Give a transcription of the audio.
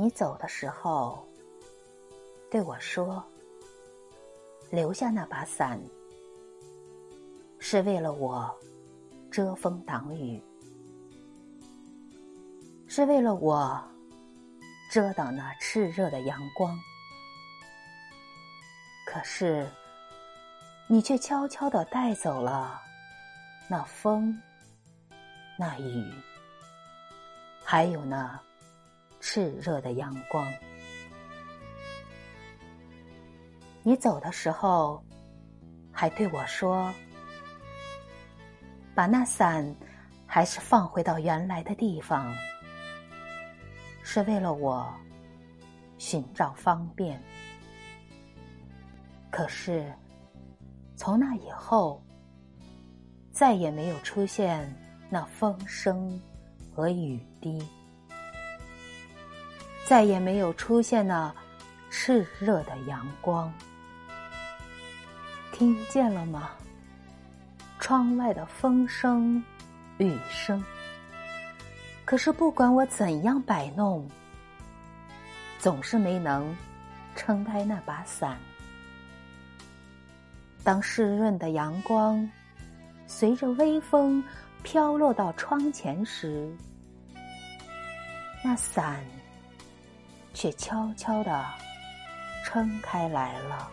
你走的时候，对我说：“留下那把伞，是为了我遮风挡雨，是为了我遮挡那炽热的阳光。”可是，你却悄悄的带走了那风、那雨，还有那。炽热的阳光，你走的时候，还对我说：“把那伞还是放回到原来的地方，是为了我寻找方便。”可是，从那以后，再也没有出现那风声和雨滴。再也没有出现那炽热的阳光，听见了吗？窗外的风声、雨声。可是不管我怎样摆弄，总是没能撑开那把伞。当湿润的阳光随着微风飘落到窗前时，那伞。却悄悄地撑开来了。